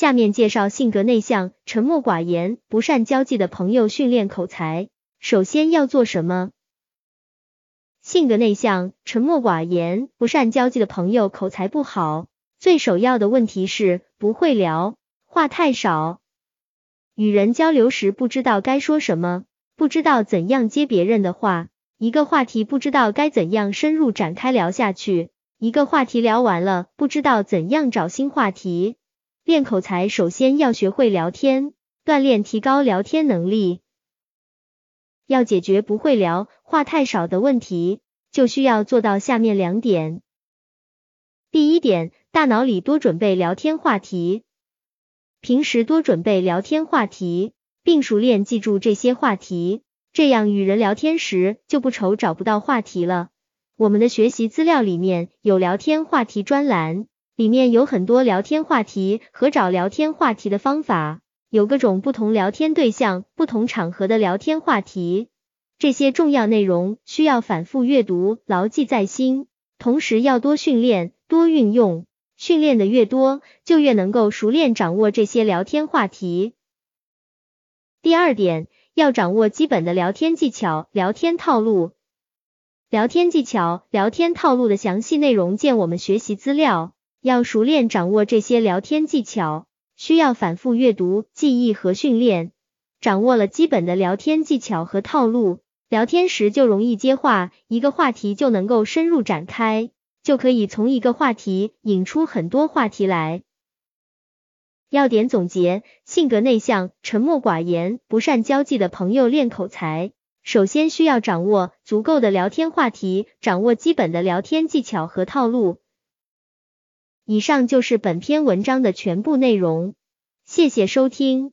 下面介绍性格内向、沉默寡言、不善交际的朋友训练口才。首先要做什么？性格内向、沉默寡言、不善交际的朋友口才不好，最首要的问题是不会聊，话太少。与人交流时不知道该说什么，不知道怎样接别人的话，一个话题不知道该怎样深入展开聊下去，一个话题聊完了不知道怎样找新话题。练口才首先要学会聊天，锻炼提高聊天能力。要解决不会聊、话太少的问题，就需要做到下面两点。第一点，大脑里多准备聊天话题。平时多准备聊天话题，并熟练记住这些话题，这样与人聊天时就不愁找不到话题了。我们的学习资料里面有聊天话题专栏，里面有很多聊天话题和找聊天话题的方法，有各种不同聊天对象、不同场合的聊天话题。这些重要内容需要反复阅读，牢记在心，同时要多训练、多运用。训练的越多，就越能够熟练掌握这些聊天话题。第二点，要掌握基本的聊天技巧、聊天套路。聊天技巧、聊天套路的详细内容见我们学习资料。要熟练掌握这些聊天技巧，需要反复阅读、记忆和训练。掌握了基本的聊天技巧和套路，聊天时就容易接话，一个话题就能够深入展开。就可以从一个话题引出很多话题来。要点总结：性格内向、沉默寡言、不善交际的朋友练口才，首先需要掌握足够的聊天话题，掌握基本的聊天技巧和套路。以上就是本篇文章的全部内容，谢谢收听。